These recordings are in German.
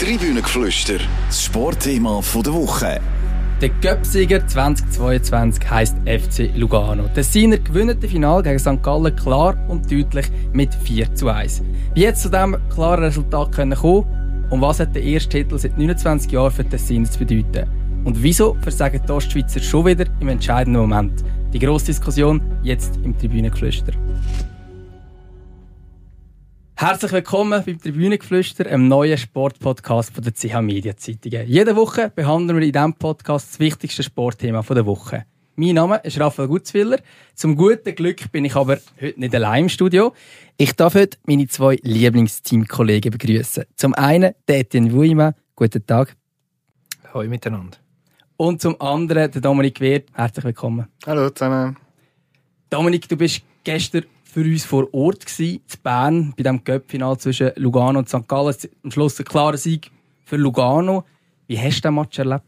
Tribünengeflüster, das Sportthema der Woche. Der Göpsieger 2022 heisst FC Lugano. Der Siener gewinnt das Finale gegen St. Gallen klar und deutlich mit 4 zu 1. Wie jetzt zu diesem klaren Resultat können kommen und was hat der erste Titel seit 29 Jahren für den Siener zu bedeuten? Und wieso versagen die Ostschweizer schon wieder im entscheidenden Moment? Die grosse Diskussion jetzt im Tribünengeflüster. Herzlich willkommen beim Tribünengeflüster, einem neuen Sportpodcast von der CH Media Zeitungen. Jede Woche behandeln wir in diesem Podcast das wichtigste Sportthema der Woche. Mein Name ist Raphael Gutzwiller. Zum guten Glück bin ich aber heute nicht allein im Studio. Ich darf heute meine zwei Lieblingsteamkollegen begrüßen. Zum einen Etienne Wuima. Guten Tag. Hallo miteinander. Und zum anderen der Dominik Wert. Herzlich willkommen. Hallo zusammen. Dominik, du bist gestern für uns vor Ort gewesen, in Bern, bei dem Cup-Final zwischen Lugano und St. Gallen. Am Schluss ein klarer Sieg für Lugano. Wie hast du den Match erlebt?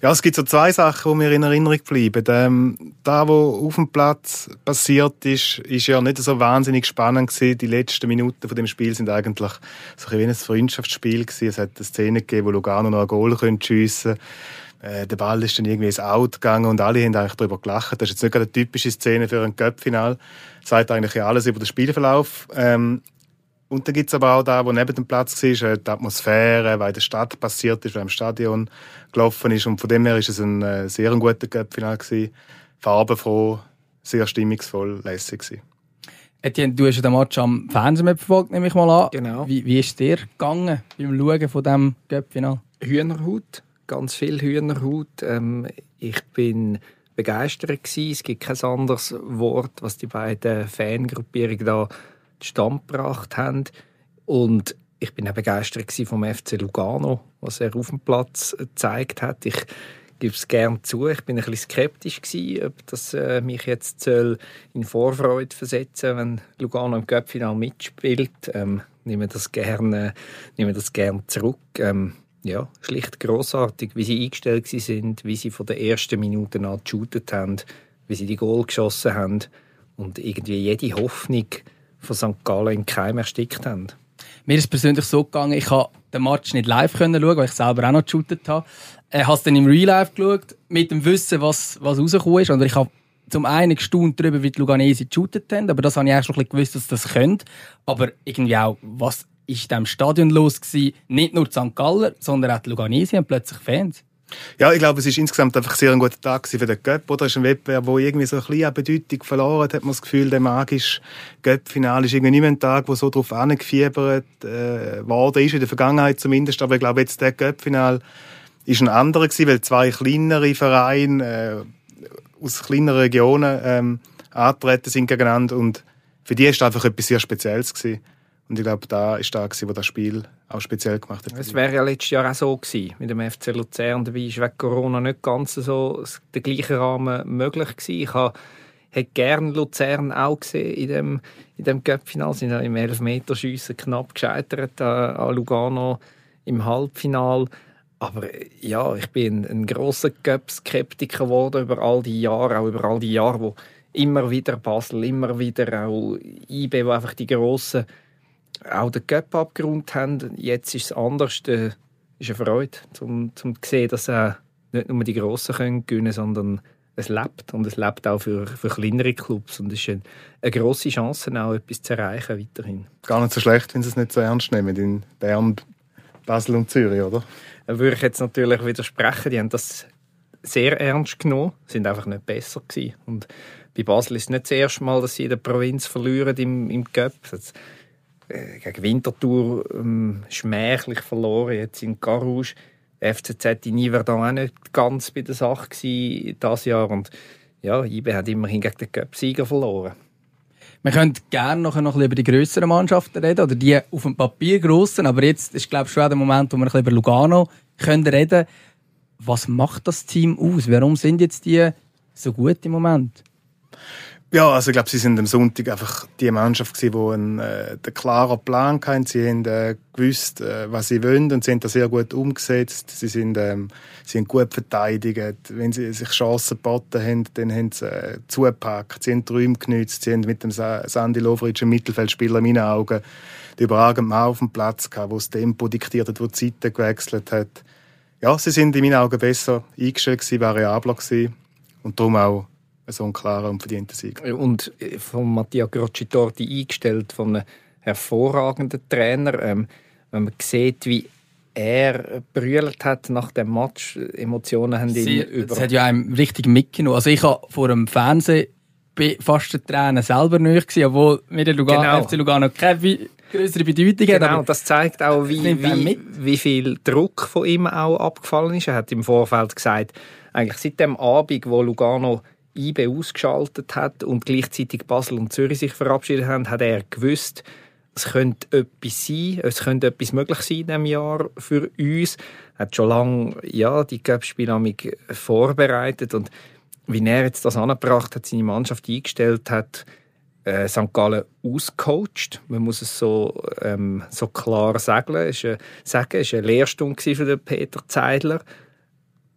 Ja, es gibt so zwei Sachen, die mir in Erinnerung bleiben. Ähm, da, was auf dem Platz passiert ist, ist ja nicht so wahnsinnig spannend gewesen. Die letzten Minuten von dem Spiel sind eigentlich so ein, wie ein Freundschaftsspiel gewesen. Es hat eine Szene gegeben, wo Lugano noch ein Goal schiessen könnte äh, der Ball ist dann irgendwie ins Out gegangen und alle haben eigentlich darüber gelacht. Das ist jetzt nicht eine typische Szene für ein Cup-Final. Das sagt eigentlich alles über den Spielverlauf. Ähm, und dann gibt es aber auch da, wo neben dem Platz war, äh, die Atmosphäre, weil in der Stadt passiert ist, weil im Stadion gelaufen ist. Und von dem her war es ein äh, sehr guter Cup-Final Farbenfroh, sehr stimmungsvoll, lässig gewesen. Etienne, du hast den Match am Fernsehen verfolgt, nehme ich mal an. Genau. Wie, wie ist dir gegangen beim Schauen von diesem Cup-Final? Hühnerhaut ganz viel Hühnerhaut. Ähm, ich bin begeistert gewesen. Es gibt kein anderes Wort, was die beiden Fangruppierungen da zustande gebracht haben. Und ich bin auch begeistert vom FC Lugano, was er auf dem Platz gezeigt hat. Ich gebe es gerne zu. Ich bin ein bisschen skeptisch gewesen, ob das äh, mich jetzt soll in Vorfreude versetzen, wenn Lugano im Cup-Final mitspielt. Ähm, nehme das gerne, nehme das gerne zurück. Ähm, ja, schlicht großartig, wie sie eingestellt sind, wie sie von der ersten Minute an geshootet haben, wie sie die Goal geschossen haben und irgendwie jede Hoffnung von St. Gallen in Keim erstickt haben. Mir ist persönlich so gegangen, ich konnte den Match nicht live schauen, weil ich selber auch noch geshootet habe. Ich habe es dann im Real Life geschaut, mit dem Wissen, was, was rausgekommen ist. Und ich habe zum einen gestaunt darüber, wie die Luganesi geshootet haben, aber das habe ich auch schon ein bisschen gewusst, dass das können. Aber irgendwie auch, was ist in diesem Stadion los gewesen, nicht nur St. Galler, sondern auch die Luganesi haben plötzlich Fans. Ja, ich glaube, es ist insgesamt einfach sehr ein guter Tag für den Göpp. Oder es ist ein Wettbewerb, der irgendwie so ein bisschen Bedeutung verloren hat. Hat man das Gefühl, der magische Göpp-Finale ist irgendwie nicht mehr ein Tag, der so darauf angefiebert äh, worden ist, in der Vergangenheit zumindest. Aber ich glaube, jetzt der Göpp-Finale ist ein anderer gewesen, weil zwei kleinere Vereine äh, aus kleineren Regionen ähm, antreten sind gegeneinander und für die ist einfach etwas sehr Spezielles gewesen. Und ich glaube, da ist da, wo das Spiel auch speziell gemacht hat. Es wäre ja letztes Jahr auch so gewesen, mit dem FC Luzern. Dabei ist wegen Corona nicht ganz so der gleiche Rahmen möglich gewesen. Ich hätte gerne Luzern auch gesehen in dem, in dem Cup-Final. Sind im Elfmeterschiessen knapp gescheitert an, an Lugano im Halbfinal. Aber ja, ich bin ein großer Cup-Skeptiker geworden über all die Jahre, auch über all die Jahre, wo immer wieder Basel, immer wieder auch IB, wo einfach die grossen auch den Cup abgerundet haben. Jetzt ist es anders. Das ist eine Freude, um, um zu sehen, dass äh, nicht nur die Grossen können gewinnen sondern es lebt. Und es lebt auch für, für kleinere Clubs. Und es ist eine, eine grosse Chance, auch etwas zu erreichen weiterhin. Gar nicht so schlecht, wenn sie es nicht so ernst nehmen in Bern, Basel und Zürich, oder? Da würde ich jetzt natürlich widersprechen. Die haben das sehr ernst genommen, sind einfach nicht besser gewesen. Und bei Basel ist es nicht das erste Mal, dass sie in der Provinz verlieren im, im Cup. Das äh, gegen Winterthur ähm, schmächlich verloren, jetzt in Carouge. FCZ in Yverdon auch nicht ganz bei der Sache dieses Jahr. Und ja, IB hat immerhin gegen den Cup-Sieger verloren. Wir können gerne noch ein bisschen über die grösseren Mannschaften reden, oder die auf dem Papier grossen, aber jetzt ist, glaube ich, schon der Moment, wo wir ein bisschen über Lugano können reden Was macht das Team aus? Warum sind jetzt die so gut im Moment? Ja, also ich glaube, sie sind am Sonntag einfach die Mannschaft gewesen, die einen, äh, einen klaren Plan hatten. Sie haben äh, gewusst, äh, was sie wollen und sie haben das sehr gut umgesetzt. Sie sind, ähm, sie haben gut verteidigt. Wenn sie sich Chancen geboten haben, dann haben sie äh, zugepackt. Sie haben die Räume genützt. Sie haben mit dem Sandy Lovric einen Mittelfeldspieler in meinen Augen den überragenden Mann auf dem Platz gehabt, der das Tempo diktiert hat, der die Zeiten gewechselt hat. Ja, sie sind in meinen Augen besser eingestellt gewesen, variabler gewesen und darum auch so ein klarer und verdienter Sieg. Und äh, von Mattia Groccitorti eingestellt, von einem hervorragenden Trainer. Ähm, wenn man sieht, wie er brüllt hat nach dem Match, Emotionen haben ihn über... Das hat ja einem richtig mitgenommen. Also ich habe vor dem Fernsehen fast den Tränen selber nicht obwohl mir der Lugano, genau. FC Lugano keine größere Bedeutung genau, hat. Genau, das zeigt auch, wie, wie, wie viel Druck von ihm auch abgefallen ist. Er hat im Vorfeld gesagt, eigentlich seit dem Abend, wo Lugano IB ausgeschaltet hat und gleichzeitig Basel und Zürich sich verabschiedet haben, hat er gewusst, es könnte etwas sein, es könnte etwas möglich sein in diesem Jahr für uns. Er hat schon lange ja, die Cup-Spiele vorbereitet und wie er jetzt das angebracht hat, seine Mannschaft eingestellt hat, äh, St. Gallen ausgecoacht. Man muss es so, ähm, so klar sagen. Es war eine, eine Lehrstunde für den Peter Zeidler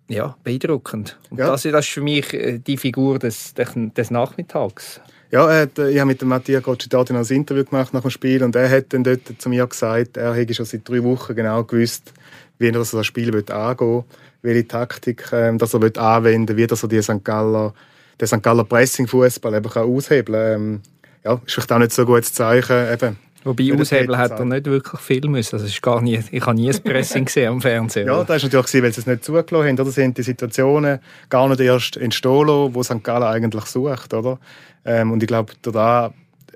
ja, beeindruckend. Und ja. Das, das ist für mich äh, die Figur des, des Nachmittags. Ja, er hat, ich habe mit dem Mattia Goccittati ein Interview gemacht nach dem Spiel und er hat dann dort zu mir gesagt, er hätte schon seit drei Wochen genau gewusst, wie er das Spiel angehen will, welche Taktik ähm, dass er anwenden will, wie er die St. Galler, den St. Galler Pressing-Fußball aushebeln kann. Ähm, ja, ist vielleicht auch nicht so ein gutes Zeichen. Eben, Wobei aushebeln hat er nicht wirklich viel müssen. Also ist gar nie, ich habe nie ein Pressing gesehen am Fernsehen. Ja, das war natürlich, weil sie es nicht zugelassen haben. Oder sind die Situationen gar nicht erst entstehen lassen, wo St. Gallen eigentlich sucht. Oder? Ähm, und ich glaube, da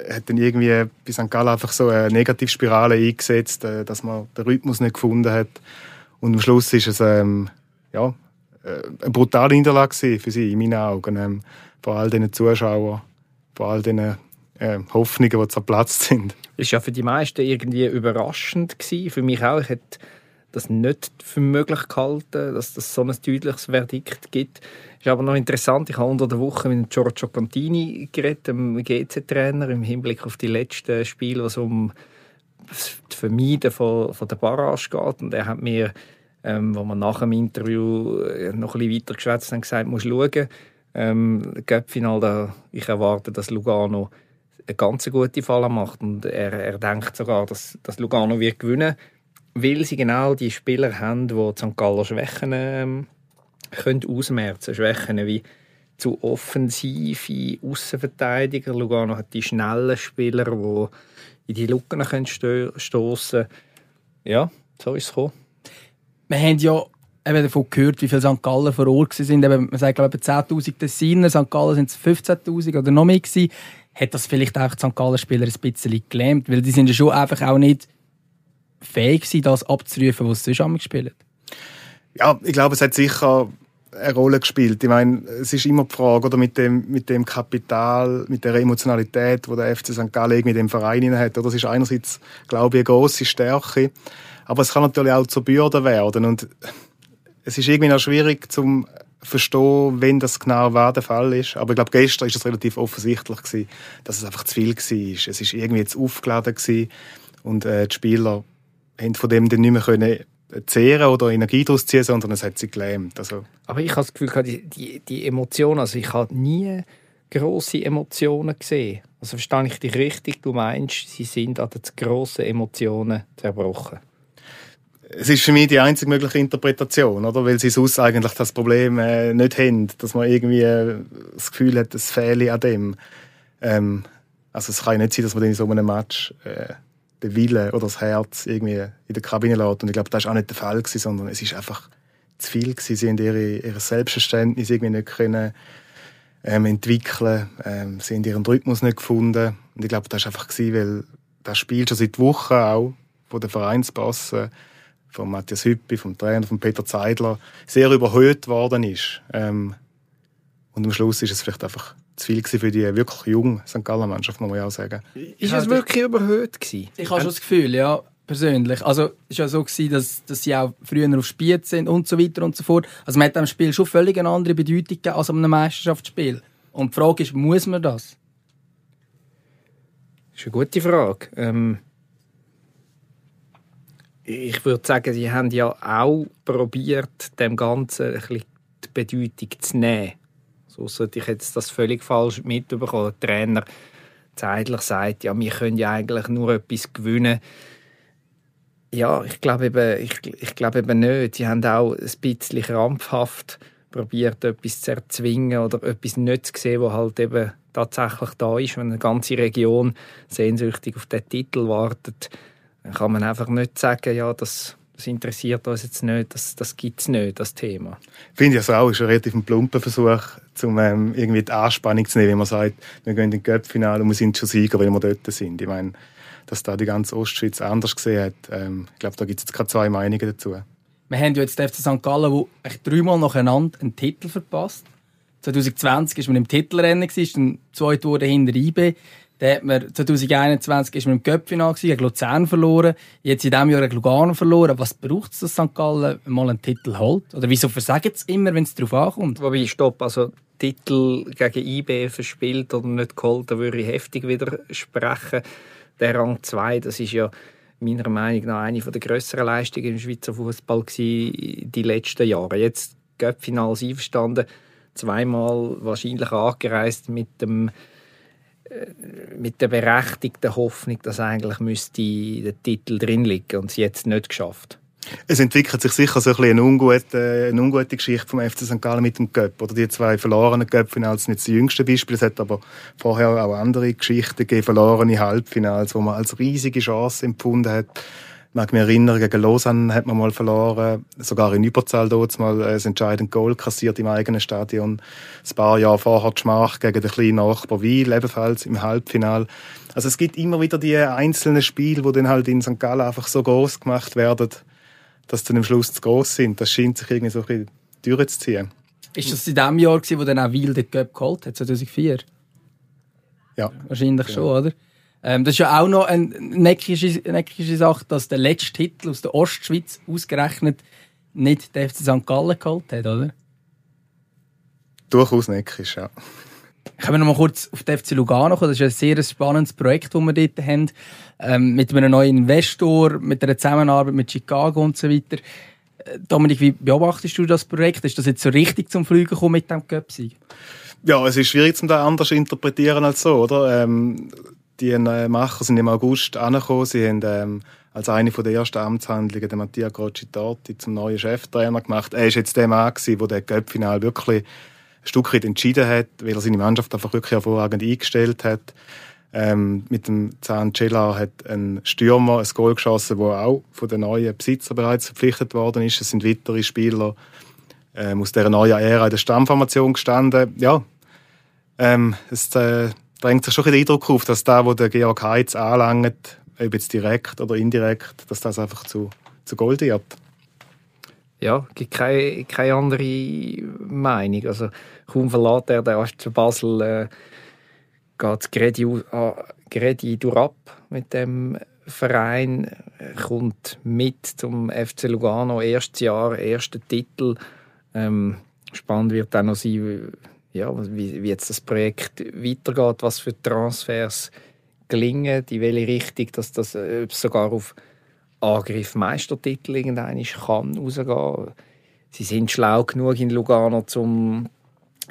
hat dann irgendwie bei St. Gallen einfach so eine Negativspirale eingesetzt, äh, dass man den Rhythmus nicht gefunden hat. Und am Schluss ist es ähm, ja, äh, eine brutale Niederlage für sie, in meinen Augen. Ähm, vor all diesen Zuschauern, vor all diesen äh, Hoffnungen, die zerplatzt sind. War ja für die meisten irgendwie überraschend. Gewesen. Für mich auch. Ich hätte das nicht für möglich gehalten, dass das so ein deutliches Verdikt gibt. Ist aber noch interessant, ich habe unter der Woche mit Giorgio Contini geredet, dem GC-Trainer, im Hinblick auf die letzten Spiele, was um das Vermeiden von, von der Barrage geht. Und er hat mir, ähm, wo wir nach dem Interview äh, noch ein bisschen weiter geschwätzt haben, gesagt, musst schauen, ähm, Göppfinal, ich erwarte, dass Lugano eine ganz gute Falle macht und er, er denkt sogar, dass, dass Lugano wird gewinnen weil sie genau die Spieler haben, die St. Galler Schwächen ähm, können ausmerzen Schwächen wie zu offensive Außenverteidiger. Lugano hat die schnellen Spieler, die in die Lücken stoßen Ja, so ist es gekommen. Wir haben ja eben davon gehört, wie viele St. Galler vor Ort waren. man sagt, glaube ich, 10'000 Tessiner, St. Galler sind es 15'000 oder noch mehr gewesen. Hat das vielleicht auch die St. Galler Spieler ein bisschen gelähmt? Weil die sind ja schon einfach auch nicht fähig sind, das abzurufen, was sie sonst gespielt Ja, ich glaube, es hat sicher eine Rolle gespielt. Ich meine, es ist immer die Frage, oder mit dem, mit dem Kapital, mit der Emotionalität, die der FC St. Gallen mit dem Verein hat. Oder das ist einerseits, glaube ich, eine grosse Stärke, aber es kann natürlich auch zur Bürde werden. Und es ist irgendwie noch schwierig zum verstehen, wenn das genau war der Fall ist. Aber ich glaube, gestern ist es relativ offensichtlich gewesen, dass es einfach zu viel war. Es ist irgendwie jetzt aufgeladen gewesen und äh, die Spieler haben von dem dann nicht mehr können zehren oder Energie daraus ziehen, sondern es hat sie gelähmt. Also. Aber ich habe das Gefühl, die, die, die Emotionen, also ich habe nie grosse Emotionen gesehen. Also verstehe ich dich richtig? Du meinst, sie sind an den grossen Emotionen zerbrochen? Es ist für mich die einzige mögliche Interpretation, oder? Weil sie sonst eigentlich das Problem äh, nicht haben, dass man irgendwie äh, das Gefühl hat, es fehle an dem. Ähm, also es kann nicht sein, dass man in so einem Match äh, den Wille oder das Herz irgendwie in der Kabine lässt. Und ich glaube, das war auch nicht der Fall, gewesen, sondern es ist einfach zu viel. Gewesen. Sie haben ihre, ihr Selbstverständnis irgendwie nicht können, ähm, entwickeln. Ähm, sie haben ihren Rhythmus nicht gefunden. Und ich glaube, das war einfach, gewesen, weil das Spiel schon seit Wochen auch von den Vereinsbossen, von Matthias Hüppi, vom Trainer, von Peter Zeidler, sehr überhöht worden ist. Ähm, und am Schluss ist es vielleicht einfach zu viel für die wirklich junge St. Gallen Mannschaft, muss man ja auch sagen. Ist es wirklich überhöht gewesen? Ich habe schon das Gefühl, ja, persönlich. Also es war ja so gewesen, dass, dass sie auch früher auf Spiel sind und so weiter und so fort. Also man hat dem Spiel schon völlig eine andere Bedeutung gegeben als einem Meisterschaftsspiel. Und die Frage ist, muss man das? Das ist eine gute Frage. Ähm ich würde sagen, sie haben ja auch probiert, dem Ganzen ein bisschen die Bedeutung zu nehmen. So sollte ich jetzt das völlig falsch mitbekommen. Der Trainer zeitlich sagt, ja, wir können ja eigentlich nur etwas gewinnen. Ja, ich glaube eben, ich, ich glaube eben nicht. Sie haben auch ein bisschen krampfhaft probiert, etwas zu erzwingen oder etwas nicht zu sehen, was halt eben tatsächlich da ist. Wenn eine ganze Region sehnsüchtig auf den Titel wartet, kann man einfach nicht sagen, ja, das, das interessiert uns jetzt nicht, das, das gibt es nicht, das Thema. Finde ich also auch, ist ein relativ plumper Versuch, um ähm, irgendwie die Anspannung zu nehmen, wenn man sagt, wir gehen in den Cup-Finale und wir sind schon Sieger, weil wir dort sind. Ich meine, dass da die ganze Ostschweiz anders gesehen hat, ähm, ich glaube, da gibt es jetzt gerade zwei Meinungen dazu. Wir haben ja jetzt den FC St. Gallen, der dreimal nacheinander einen Titel verpasst. 2020 war man im Titelrennen, ist dann zweit wurde hinter IB. Dann hat man 2021 ist man im Köpfinal gegen Luzern verloren. Jetzt in diesem Jahr gegen Lugano verloren. Was braucht es, dass St. Gallen mal einen Titel holt? Oder wieso versagen es immer, wenn es darauf ankommt? Wobei, stopp, also Titel gegen IB verspielt oder nicht geholt, da würde ich heftig widersprechen. Der Rang 2, das ist ja meiner Meinung nach eine der grösseren Leistungen im Schweizer Fußball die letzten Jahre. Jetzt Göppfinals einverstanden, zweimal wahrscheinlich angereist mit dem mit der berechtigten Hoffnung, dass eigentlich müsste der Titel drin liegen und es jetzt nicht geschafft. Es entwickelt sich sicher so ein bisschen eine ungute, eine ungute Geschichte vom FC St. Gallen mit dem Göpp. Oder die zwei verlorenen Göpp-Finals sind jetzt das jüngste Beispiel. Es hat aber vorher auch andere Geschichten gegeben, verlorene Halbfinals, wo man als riesige Chance empfunden hat. Ich mag mich erinnern, gegen Lausanne hat man mal verloren, sogar in Überzahl dort mal ein entscheidendes Goal kassiert im eigenen Stadion. Ein paar Jahre vorher die Schmach gegen den kleinen Nachbar Wiel, ebenfalls im Halbfinal. Also es gibt immer wieder die einzelnen Spiele, die dann halt in St. Gallen einfach so groß gemacht werden, dass sie am Schluss zu groß sind. Das scheint sich irgendwie so ein bisschen durchzuziehen. Ist das in dem Jahr, wo dann auch Wiel den Cup geholt hat, 2004? Ja. Wahrscheinlich ja. schon, oder? Ähm, das ist ja auch noch eine neckische, neckische Sache, dass der letzte Titel aus der Ostschweiz ausgerechnet nicht der FC St. Gallen geholt hat, oder? Durchaus neckisch, ja. Können wir noch mal kurz auf den FC Lugano kommen? Das ist ein sehr spannendes Projekt, das wir dort haben. Ähm, mit einem neuen Investor, mit einer Zusammenarbeit mit Chicago und so weiter. Äh, Dominik, wie beobachtest du das Projekt? Ist das jetzt so richtig zum Fliegen gekommen mit dem Göpsig? Ja, es ist schwierig, zum da anders zu interpretieren als so, oder? Ähm, die äh, Macher sind im August angekommen. Sie haben ähm, als eine der ersten Amtshandlungen den Mattia Crocitati zum neuen Cheftrainer gemacht. Er war jetzt der Mann, der den Göppfinal wirklich ein Stück weit entschieden hat, weil er seine Mannschaft einfach wirklich hervorragend eingestellt hat. Ähm, mit dem Zahn Cella hat ein Stürmer ein Goal geschossen, wo auch von den neuen Besitzer bereits verpflichtet worden ist. Es sind weitere Spieler ähm, aus dieser neuen Ära in der Stammformation gestanden. Ja, ähm, es äh, drängt sich schon den Eindruck auf, dass da, wo der Georg Heitz anlangt, ob jetzt direkt oder indirekt, dass das einfach zu, zu Gold wird. Ja, gibt keine, keine andere Meinung. Also, kaum verlässt er den zu Basel, äh, geht Gredi, äh, Gredi durchab mit dem Verein, kommt mit zum FC Lugano, erstes Jahr, erster Titel. Ähm, spannend wird auch noch sein, ja, wie, wie jetzt das Projekt weitergeht, was für Transfers gelingen, in welche Richtung, dass das äh, sogar auf Angriff Meistertitel irgendein kann rausgehen. Sie sind schlau genug in Lugano, um,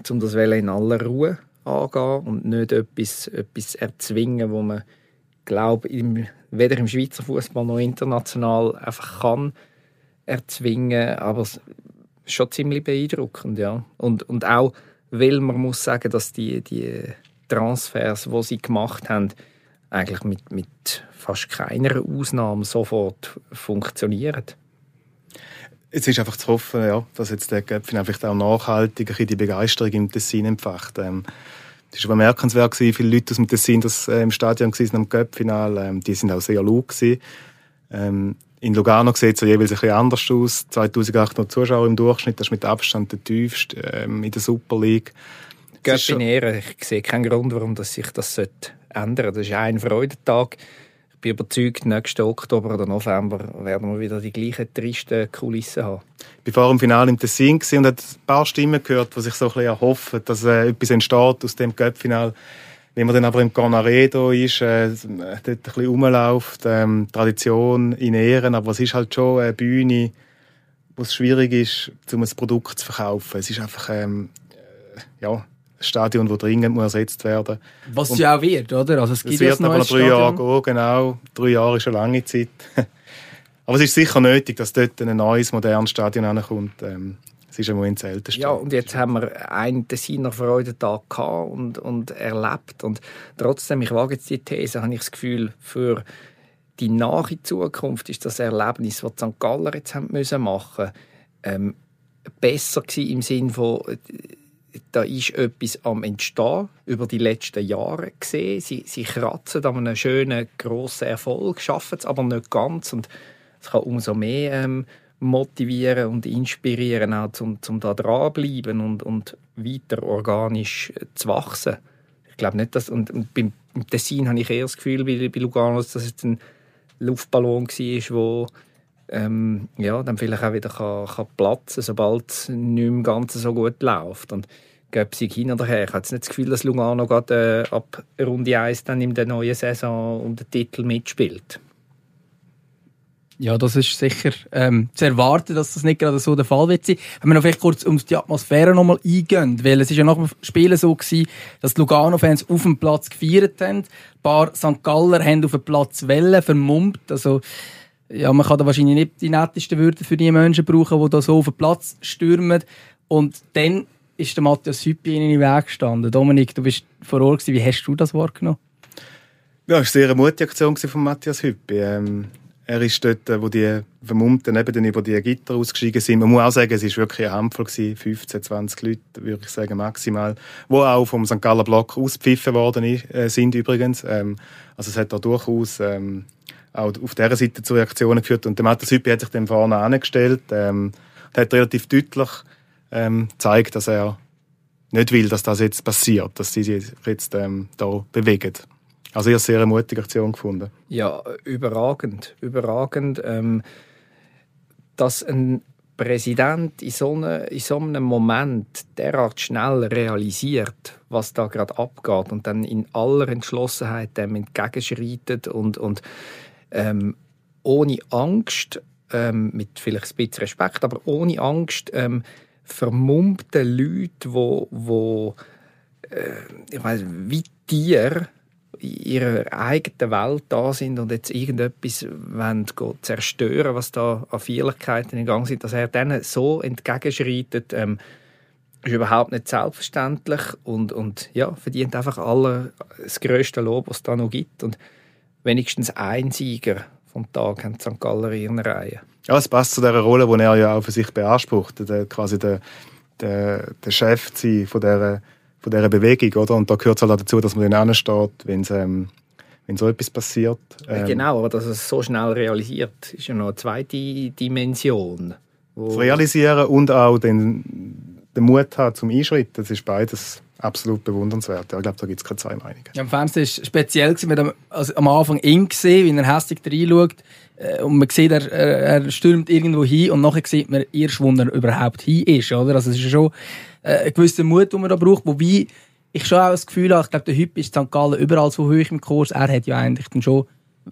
um das in aller Ruhe angehen und nicht etwas, etwas erzwingen, wo man glaube im, weder im Schweizer Fußball noch international einfach kann erzwingen, aber schon ziemlich beeindruckend, ja. Und, und auch, weil man muss sagen, dass die, die Transfers, die sie gemacht haben, eigentlich mit, mit fast keiner Ausnahme sofort funktionieren. Es ist einfach zu hoffen, ja, dass jetzt der Göpfin einfach auch nachhaltig die Begeisterung im Tessin empfacht. Ähm, es war bemerkenswert, wie viele Leute aus dem Tessin das, äh, im Stadion waren am Göppfinal. Ähm, die sind auch sehr laut. Ähm, in Lugano sieht es jeweils ein bisschen anders aus. 2800 Zuschauer im Durchschnitt, das ist mit Abstand der tiefste ähm, in der Super League. Göppin Ich sehe keinen Grund, warum das sich das sollte ändern. Das ist ein Freudentag. Ich bin überzeugt, nächsten Oktober oder November werden wir wieder die gleichen tristen Kulissen haben. Ich war vor dem Finale im Tessin und habe ein paar Stimmen gehört, die sich so ein bisschen erhoffen, dass äh, etwas entsteht aus dem Cup-Final. Wenn man dann aber im Cornaredo ist, äh, dort ein bisschen rumläuft, ähm, Tradition in Ehren, aber es ist halt schon eine Bühne, wo es schwierig ist, um ein Produkt zu verkaufen. Es ist einfach, ähm, äh, ja, Stadion, das dringend muss ersetzt werden Was und ja auch wird, oder? Also es, es wird aber noch drei Jahre gehen, genau. Drei Jahre ist eine lange Zeit. aber es ist sicher nötig, dass dort ein neues, modernes Stadion ankommt. Ähm, es ist im Moment das. Ja, und jetzt haben wir einen Tessiner Freudentag gehabt und, und erlebt. Und trotzdem, ich wage jetzt die These, habe ich das Gefühl, für die nahe Zukunft ist das Erlebnis, das die St. Galler jetzt haben müssen machen ähm, besser gewesen im Sinne von da ist etwas am Entstehen über die letzten Jahre gesehen. Sie, sie kratzen an einem schönen, grossen Erfolg, schaffen es aber nicht ganz und es kann umso mehr ähm, motivieren und inspirieren, auch zum, zum da dranbleiben und, und weiter organisch zu wachsen. Ich glaube nicht, dass, und, und beim, Tessin habe ich eher das Gefühl, bei, bei Lugano, dass es ein Luftballon war, wo ähm, ja, dann vielleicht auch wieder kann, kann platzen sobald es nicht mehr ganz so gut läuft. Und gäbe sie hin oder her. Ich habe nicht das Gefühl, dass Lugano gerade äh, ab Runde 1 dann in der neuen Saison um den Titel mitspielt. Ja, das ist sicher ähm, zu erwarten, dass das nicht gerade so der Fall wird sein. Wenn wir noch vielleicht kurz um die Atmosphäre noch mal eingehen, weil es ist ja nach dem Spielen so gewesen, dass die Lugano-Fans auf dem Platz gefeiert haben. Ein paar St. Galler haben auf dem Platz Wellen vermummt. Also, ja, man kann da wahrscheinlich nicht die nettesten Wörter für die Menschen brauchen, die da so auf den Platz stürmen. Und dann ist der Matthias Hüppi in den Weg gestanden. Dominik, du bist vor Ort gewesen. Wie hast du das wahrgenommen? Ja, es war eine sehr mutige Aktion von Matthias Hüppi. Ähm, er ist dort, wo die Vermummten eben dann über die Gitter ausgestiegen sind. Man muss auch sagen, es war wirklich eine Handvoll, 15, 20 Leute, würde ich sagen, maximal, die auch vom St. Galler Block ausgepfiffen worden äh, sind übrigens. Ähm, also es hat da durchaus ähm, auch auf dieser Seite zu Reaktionen geführt. Und der Matthias Hüppi hat sich dann vorne angestellt ähm, und hat relativ deutlich ähm, zeigt, dass er nicht will, dass das jetzt passiert, dass sie sich jetzt ähm, da bewegen. Also ich habe sehr eine mutige Aktion gefunden. Ja, überragend, überragend, ähm, dass ein Präsident in so, eine, in so einem Moment derart schnell realisiert, was da gerade abgeht und dann in aller Entschlossenheit dem entgegenschreitet und, und ähm, ohne Angst, ähm, mit vielleicht ein bisschen Respekt, aber ohne Angst ähm, vermummten Leute, wo, wo äh, ich weiß, wie Tiere in ihrer eigenen Welt da sind und jetzt irgendetwas wollen zerstören, was da an Feierlichkeiten in Gang sind, dass er denen so entgegenschreitet, ähm, ist überhaupt nicht selbstverständlich und, und ja, verdient einfach alle das grösste Lob, was es da noch gibt und wenigstens ein Sieger vom Tag haben St. Galler in Reihe. Ja, es passt zu der Rolle, die er ja auch für sich beansprucht, der, quasi der, der, der Chef zu sein von dieser, von dieser Bewegung, oder? Und da gehört es halt auch dazu, dass man dann ansteht, wenn es ähm, wenn so etwas passiert. Ähm, genau, aber dass es so schnell realisiert, ist ja noch eine zweite Dimension. Zu realisieren und auch den, den Mut haben zum Einschritt, das ist beides absolut bewundernswert. Ja, ich glaube, da gibt es keine zwei Meinungen. Ja, Im Fernsehen war es speziell, wir haben also am Anfang ihn gesehen, wie er hässlich reinschaut. Äh, und man sieht, er, er stürmt irgendwo hin und nachher sieht man erst, wo er überhaupt hin ist. Oder? Also es ist schon äh, ein gewisser Mut, den man da braucht. Wobei ich schon auch das Gefühl habe, ich glaube, der Hyp ist St. Gallen überall so hoch im Kurs. Er hat ja eigentlich dann schon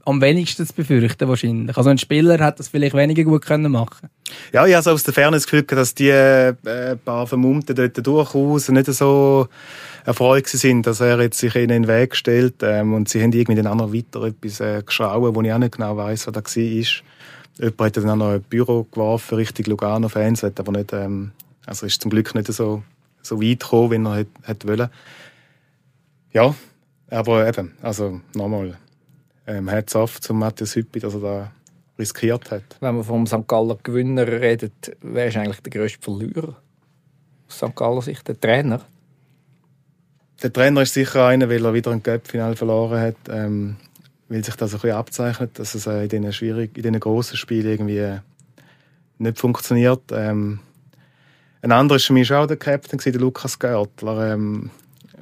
am wenigsten zu befürchten wahrscheinlich. Also ein Spieler hat das vielleicht weniger gut können machen. Ja, ich habe also aus der Ferne das Gefühl, dass die äh, paar Vermummten dort durchaus nicht so erfreut sind, dass er jetzt sich ihnen in den Weg stellt ähm, und sie haben irgendwie den anderen weiter etwas äh, geschrauen, wo ich auch nicht genau weiß, was da war. Jemand hat dann auch noch ein Büro geworfen, Richtung Lugano-Fans, hat aber nicht, ähm, also ist zum Glück nicht so, so weit gekommen, wie er hätte, wollen. Ja, aber eben, also nochmal, ähm, Hats off zum Matthias Hüppi, dass er da riskiert hat. Wenn man vom St. Galler Gewinner redet, wer ist eigentlich der grösste Verlierer? Aus St. Galler Sicht der Trainer? Der Trainer ist sicher einer, weil er wieder ein Cup-Final verloren hat. Ähm, weil sich das ein bisschen abzeichnet, dass es äh, in diesen schwierig, in diesen grossen Spielen irgendwie äh, nicht funktioniert. Ähm, ein anderer war für mich auch der Captain, der Lukas Görtler. Ähm,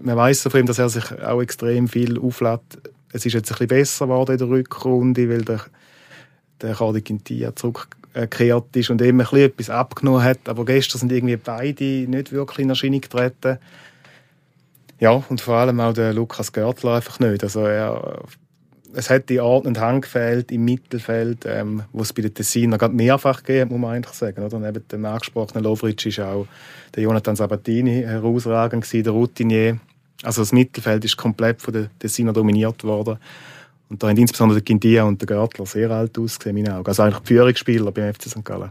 man weiß von ihm, dass er sich auch extrem viel auflädt es ist jetzt ein bisschen besser geworden in der Rückrunde, weil der, der Cardi Quintilla zurückgekehrt ist und eben ein bisschen etwas abgenommen hat. Aber gestern sind irgendwie beide nicht wirklich in Erscheinung getreten. Ja, und vor allem auch der Lukas Görtler einfach nicht. Also er es hat die ordnende Hand gefehlt im Mittelfeld, ähm, wo es bei den Tessiner gerade mehrfach gegeben muss man eigentlich sagen. Oder? Neben dem angesprochenen Lovric ist auch der Jonathan Sabatini herausragend gewesen, der Routinier. Also das Mittelfeld ist komplett von den Tessiner dominiert worden. Und da haben insbesondere der Gindia und der Görtler sehr alt ausgesehen, in meinen Augen. Also eigentlich die Führungsspieler beim FC St. Gallen.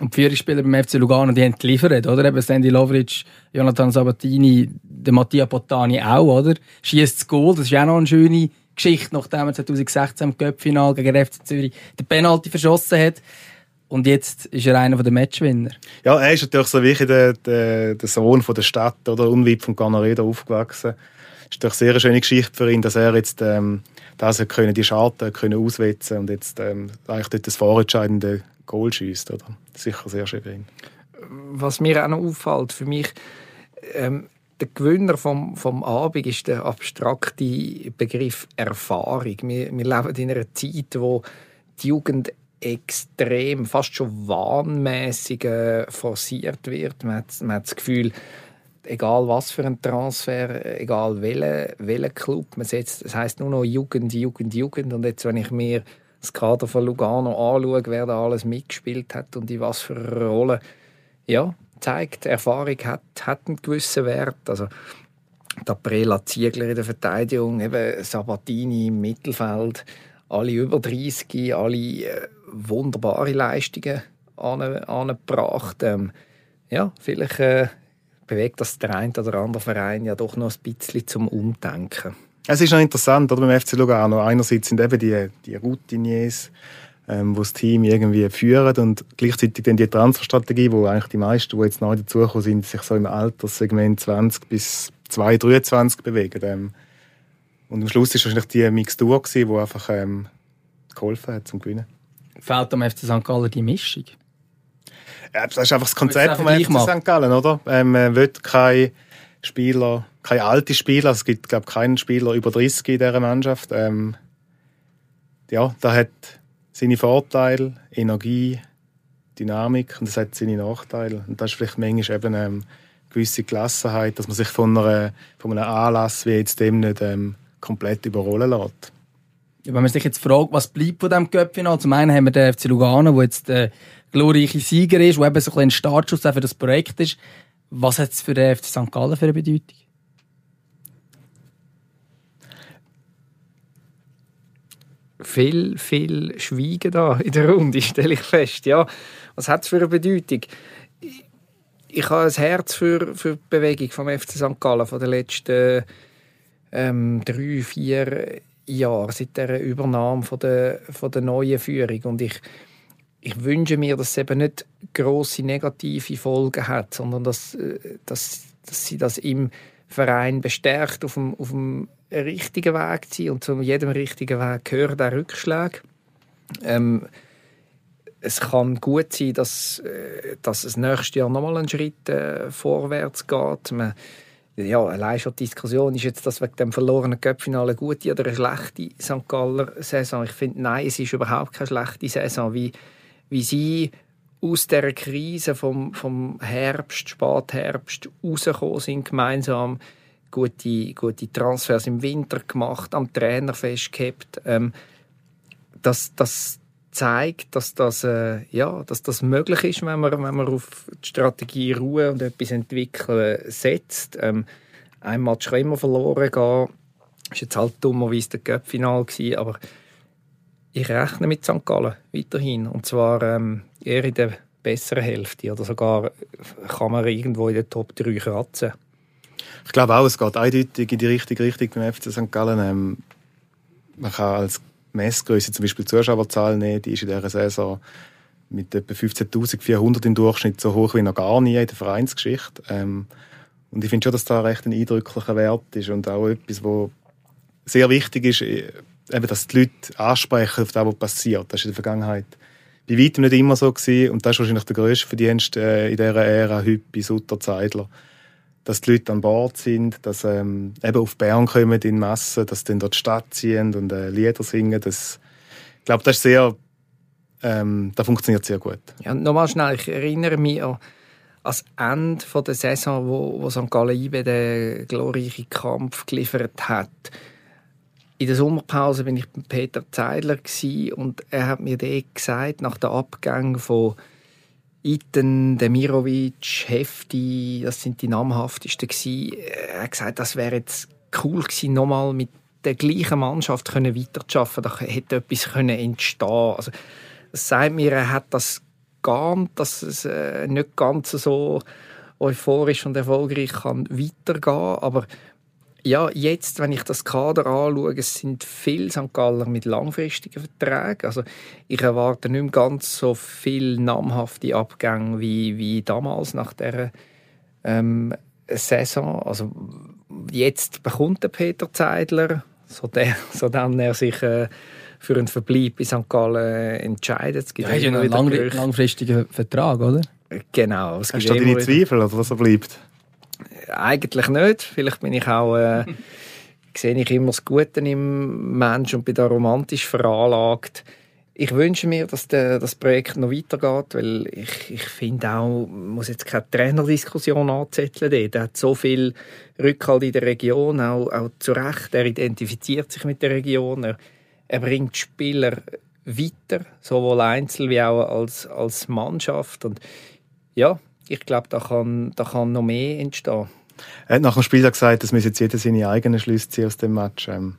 Und die Führungsspieler beim FC Lugano, die haben geliefert, oder? Eben Sandy Lovric, Jonathan Sabatini, der Mattia Bottani auch, oder? Schießt das Goal, das ist auch noch eine schöne Geschichte, nachdem er 2016 im Cup-Final gegen den FC Zürich den Penalty verschossen hat. Und jetzt ist er einer der Matchwinner. Ja, er ist natürlich so wirklich der, der, der Sohn von der Stadt, oder? Unweit von Canareda aufgewachsen. Das ist sehr eine schöne Geschichte für ihn, dass er jetzt ähm, das können, die Schalten können auswetzen und jetzt ähm, eigentlich dort das vorentscheidende Goal schießt. Oder? Sicher sehr schön für ihn. Was mir auch noch auffällt, für mich, ähm, der Gewinner vom, vom Abend ist der abstrakte Begriff Erfahrung. Wir, wir leben in einer Zeit, wo die Jugend extrem, fast schon wahnmäßig äh, forciert wird. Man hat, man hat das Gefühl, egal was für ein Transfer, egal welcher welche Club man setzt, das heißt nur noch Jugend, Jugend, Jugend. Und jetzt, wenn ich mir das Kader von Lugano anschaue, wer da alles mitgespielt hat und in was für Rolle, ja, zeigt, Erfahrung hat, hat einen gewissen Wert. Also, der Prela Ziegler in der Verteidigung, eben Sabatini im Mittelfeld, alle über 30, alle äh, wunderbare Leistungen angebracht. Ähm, ja, vielleicht äh, bewegt das der eine oder andere Verein ja doch noch ein bisschen zum Umdenken. Es ist noch interessant, oder, beim FC Lugano. Einerseits sind eben die, die Routiniers, ähm, wo das Team irgendwie führen und gleichzeitig dann die Transferstrategie, wo eigentlich die meisten, die jetzt neu dazugekommen sind, sich so im Alterssegment 20 bis 2, 23 bewegen. Ähm, und am Schluss war wahrscheinlich die Mixtur, die einfach ähm, geholfen hat zum Gewinnen. Fehlt am FC St. Gallen die Mischung? Ja, das ist einfach das Konzept vom FC St. Gallen, oder? Ähm, man will keine Spieler, keine alten Spieler, es gibt, glaube ich, keinen Spieler über 30 in dieser Mannschaft. Ähm, ja, da hat seine Vorteile, Energie, Dynamik und es hat seine Nachteile. Und das ist vielleicht manchmal eben eine ähm, gewisse Gelassenheit, dass man sich von, einer, von einem Anlass wie jetzt dem nicht ähm, komplett überrollen lässt. Ja, wenn man sich jetzt fragt, was bleibt von diesem Cup-Final, zum einen haben wir den FC Lugano, der jetzt der glorreiche Sieger ist, der eben so ein Startschuss für das Projekt ist. Was hat es für den FC St. Gallen für eine Bedeutung? Viel, viel Schweigen da in der Runde, stelle ich fest. Ja, was hat es für eine Bedeutung? Ich, habe ein Herz für, für die Bewegung vom FC St. Gallen von den letzten ähm, drei, vier Jahren, seit der Übernahme von der, von der neuen Führung. Und ich, ich wünsche mir, dass es eben nicht grosse negative Folgen hat, sondern dass, äh, dass, dass sie das im Verein bestärkt auf dem, auf dem richtigen Weg zu sein. Und zu jedem richtigen Weg gehören auch Rückschläge. Ähm, es kann gut sein, dass, äh, dass es nächstes Jahr nochmal einen Schritt äh, vorwärts geht. Man, ja, allein schon die Diskussion ist jetzt das wegen dem verlorenen Cup-Finale eine gute oder eine schlechte St. Galler Saison. Ich finde, nein, es ist überhaupt keine schlechte Saison, wie, wie sie aus der Krise vom, vom Herbst, Spätherbst rausgekommen sind gemeinsam gute, gute Transfers im Winter gemacht, am Trainer festgehabt. Ähm, das, das zeigt, dass das, äh, ja, dass das möglich ist, wenn man, wenn man auf die Strategie Ruhe und etwas entwickeln setzt. Ähm, ein Match kann immer verloren gehen. War jetzt halt dummerweise der Cup-Final, aber ich rechne mit St. Gallen weiterhin. Und zwar ähm, eher in der besseren Hälfte. Oder sogar kann man irgendwo in den Top 3 kratzen. Ich glaube auch, es geht eindeutig in die richtige Richtung beim FC St. Gallen. Ähm, man kann als Messgröße zum Beispiel die Zuschauerzahl nehmen, die ist in dieser Saison mit etwa 15.400 im Durchschnitt so hoch wie noch gar nie in der Vereinsgeschichte. Ähm, und ich finde schon, dass da recht ein eindrücklicher Wert ist und auch etwas, wo sehr wichtig ist, äh, eben, dass die Leute ansprechen auf das, was passiert. Das ist in der Vergangenheit bei weitem nicht immer so gewesen und das ist wahrscheinlich der grösste Verdienst äh, in dieser Ära heute bei Sutter Zeidler dass die Leute an Bord sind, dass ähm, eben auf Bern kommen in Massen, dass dann dort Stadt ziehen und äh, Lieder singen. Das, ich glaube, das ist sehr, ähm, das funktioniert sehr gut. Ja, nochmal schnell, ich erinnere mich an das Ende der Saison, wo, wo St. Gallen IB den glorreichen Kampf geliefert hat. in der Sommerpause bin ich bei Peter Zeidler und er hat mir gesagt, nach der Abgang von Iten, Demirovic, Hefti, das sind die namhaftesten gewesen. Er hat gesagt, das wäre jetzt cool gewesen, nochmal mit der gleichen Mannschaft können weiterzuarbeiten. Da hätte etwas können entstehen. Also, das sagt mir, er hat das geahnt, dass es äh, nicht ganz so euphorisch und erfolgreich kann weitergehen. Aber ja, jetzt, wenn ich das Kader anschaue, es sind viele St. Galler mit langfristigen Verträgen. Also ich erwarte nicht mehr ganz so viele namhafte Abgänge wie, wie damals nach der ähm, Saison. Also jetzt bekommt der Peter Zeidler, so, der, so dann er sich äh, für einen Verbleib in St. Gallen entscheidet. Es gibt ja, ja einen lang, langfristigen Vertrag, oder? Genau. Es Hast du deine Zweifel, oder was er bleibt? Eigentlich nicht. Vielleicht bin ich auch, äh, sehe ich immer das Gute im Menschen und bin da romantisch veranlagt. Ich wünsche mir, dass der, das Projekt noch weitergeht, weil ich, ich finde auch, man muss jetzt keine Trainerdiskussion anzetteln. Dort. Er hat so viel Rückhalt in der Region, auch, auch zu Recht. Er identifiziert sich mit der Region. Er, er bringt Spieler weiter, sowohl einzeln wie auch als, als Mannschaft. Und ja, ich glaube, da kann, da kann noch mehr entstehen. Er hat nach dem Spiel gesagt, dass jetzt jeder seine eigenen Schlüsse ziehen aus dem Match. Ähm,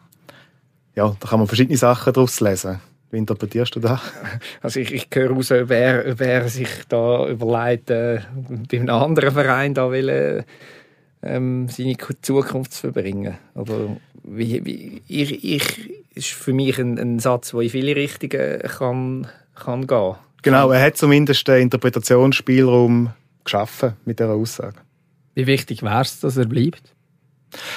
ja, da kann man verschiedene Sachen daraus lesen. Wie interpretierst du das? Also ich, ich höre raus, wer, wer sich da überlegt, äh, bei einem anderen Verein da will, ähm, seine Zukunft zu verbringen. Aber wie, wie, ich, ich, ist für mich ein, ein Satz, der in viele Richtungen kann, kann gehen Genau, er hat zumindest den Interpretationsspielraum geschaffen mit dieser Aussage. Wie wichtig wäre es, dass er bleibt?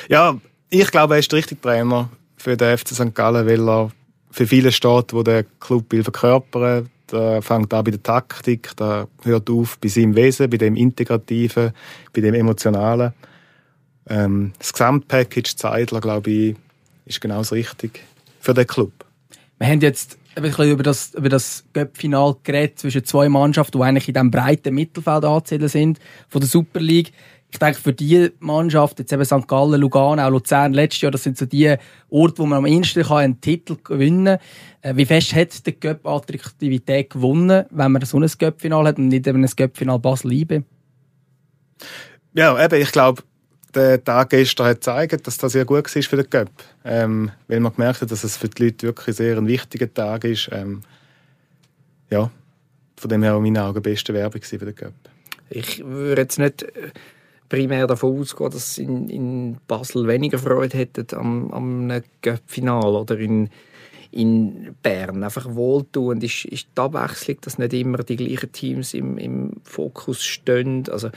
Ja, ich glaube, er ist der richtige Trainer für den FC St. Gallen, weil er für viele steht, wo der Club will verkörpern. Da fängt an bei der Taktik, da hört auf bei seinem Wesen, bei dem Integrativen, bei dem Emotionalen. Ähm, das Gesamtpackage Zeidler, glaube ich, ist genau das Richtige für den Club. Wir haben jetzt ein bisschen über das, über das Göpp-Final geredet zwischen zwei Mannschaften, die eigentlich in diesem breiten Mittelfeld anzählen sind, von der Super League. Ich denke, für diese Mannschaft, jetzt eben St. Gallen, Lugano, auch Luzern letztes Jahr, das sind so die Orte, wo man am ehesten einen Titel gewinnen kann. Äh, wie fest hat der Göpp Attraktivität gewonnen, wenn man so ein Göpp-Final hat und nicht eben ein Göpp-Final Basel-Liebe? Ja, eben, ich glaube, der Tag gestern hat gezeigt, dass das sehr gut war für den Cup. Ähm, weil man gemerkt hat, dass es für die Leute wirklich sehr ein wichtiger Tag ist. Ähm, ja, von dem her in meinen Augen beste Werbung für den Cup. Ich würde jetzt nicht äh, primär davon ausgehen, dass in, in Basel weniger Freude hätten am, am Cup-Final oder in, in Bern. Einfach wohltuend ist, ist die Abwechslung, dass nicht immer die gleichen Teams im, im Fokus stehen. Also,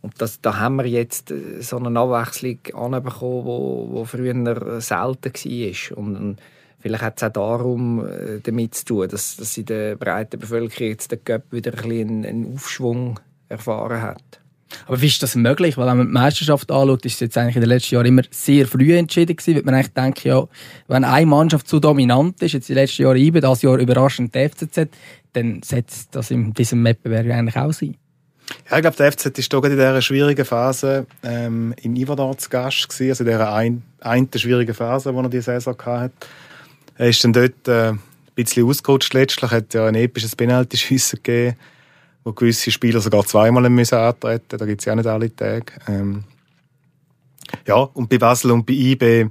und das, da haben wir jetzt äh, so eine Abwechslung anbekommen, wo früher selten war. Und, und vielleicht hat es auch darum äh, damit zu tun, dass, dass in der breiten Bevölkerung jetzt der Cup wieder ein einen Aufschwung erfahren hat. Aber wie ist das möglich? Weil wenn man die Meisterschaft anschaut, ist es jetzt eigentlich in den letzten Jahren immer sehr früh entschieden gewesen, weil man eigentlich denkt, ja, wenn eine Mannschaft zu dominant ist, jetzt den letzten Jahren IBE, das Jahr überraschend die FCZ, dann setzt das in diesem Wettbewerb eigentlich auch sein. Ja, ich glaube, der FCZ war in dieser schwierigen Phase ähm, in Iverdor zu Gast, gewesen, also in dieser ein, einen schwierigen Phase, die er die Saison hatte. Er ist dann dort äh, ein bisschen ausgerutscht letztlich, hat ja ein episches Penalty-Schiessen gegeben, wo gewisse Spieler sogar zweimal müssen antreten Da gibt es ja nicht alle Tage. Ähm, ja, und bei Basel und bei IB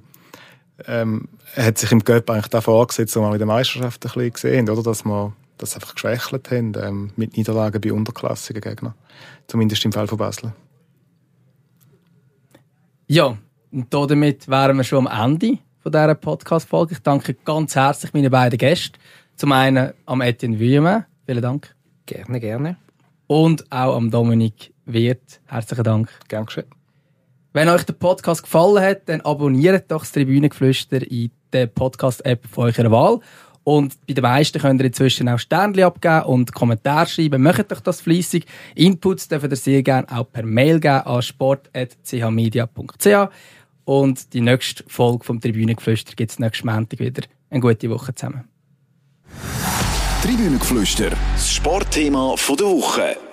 ähm, hat sich im Göpp eigentlich da vorgesetzt, wo wir mit der Meisterschaft ein bisschen gesehen oder? Dass wir das einfach geschwächelt haben ähm, mit Niederlagen bei unterklassigen Gegnern. Zumindest im Fall von Basel. Ja, und damit wären wir schon am Ende von dieser Podcast-Folge. Ich danke ganz herzlich meinen beiden Gästen. Zum einen am Etienne Vuillemin. Vielen Dank. Gerne, gerne. Und auch am Dominik Wirth. Herzlichen Dank. Gern geschehen. Wenn euch der Podcast gefallen hat, dann abonniert doch das Tribünengeflüster in der Podcast-App von eurer Wahl. Und bei den meisten könnt ihr inzwischen auch Sternchen abgeben und Kommentare schreiben. Macht euch das fleissig. Inputs dürft ihr sehr gerne auch per Mail geben an sport.chmedia.ch. Und die nächste Folge vom Tribünengeflüster gibt es nächsten Montag wieder. Eine gute Woche zusammen. Tribünengeflüster, das Sportthema der Woche.